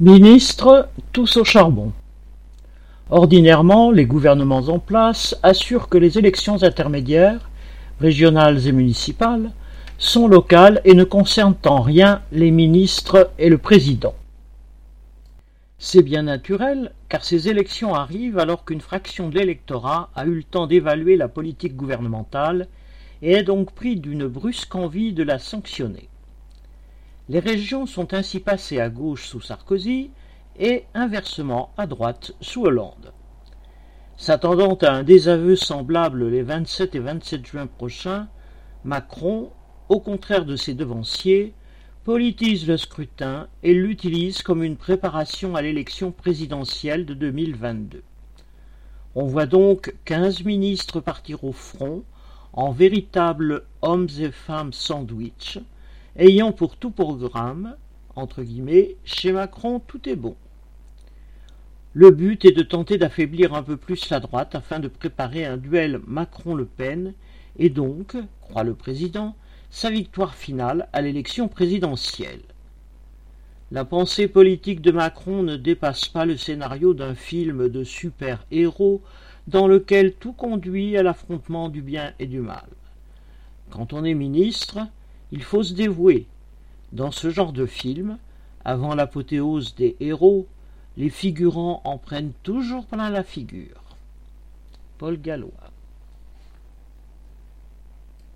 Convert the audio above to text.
Ministres, tous au charbon. Ordinairement, les gouvernements en place assurent que les élections intermédiaires, régionales et municipales, sont locales et ne concernent en rien les ministres et le président. C'est bien naturel, car ces élections arrivent alors qu'une fraction de l'électorat a eu le temps d'évaluer la politique gouvernementale et est donc pris d'une brusque envie de la sanctionner. Les régions sont ainsi passées à gauche sous Sarkozy et inversement à droite sous Hollande. S'attendant à un désaveu semblable les 27 et 27 juin prochains, Macron, au contraire de ses devanciers, politise le scrutin et l'utilise comme une préparation à l'élection présidentielle de 2022. On voit donc quinze ministres partir au front en véritables hommes et femmes sandwich, ayant pour tout programme, entre guillemets, chez Macron tout est bon. Le but est de tenter d'affaiblir un peu plus la droite afin de préparer un duel Macron-Le Pen et donc, croit le président, sa victoire finale à l'élection présidentielle. La pensée politique de Macron ne dépasse pas le scénario d'un film de super-héros dans lequel tout conduit à l'affrontement du bien et du mal. Quand on est ministre, il faut se dévouer. Dans ce genre de film, avant l'apothéose des héros, les figurants en prennent toujours plein la figure. Paul Gallois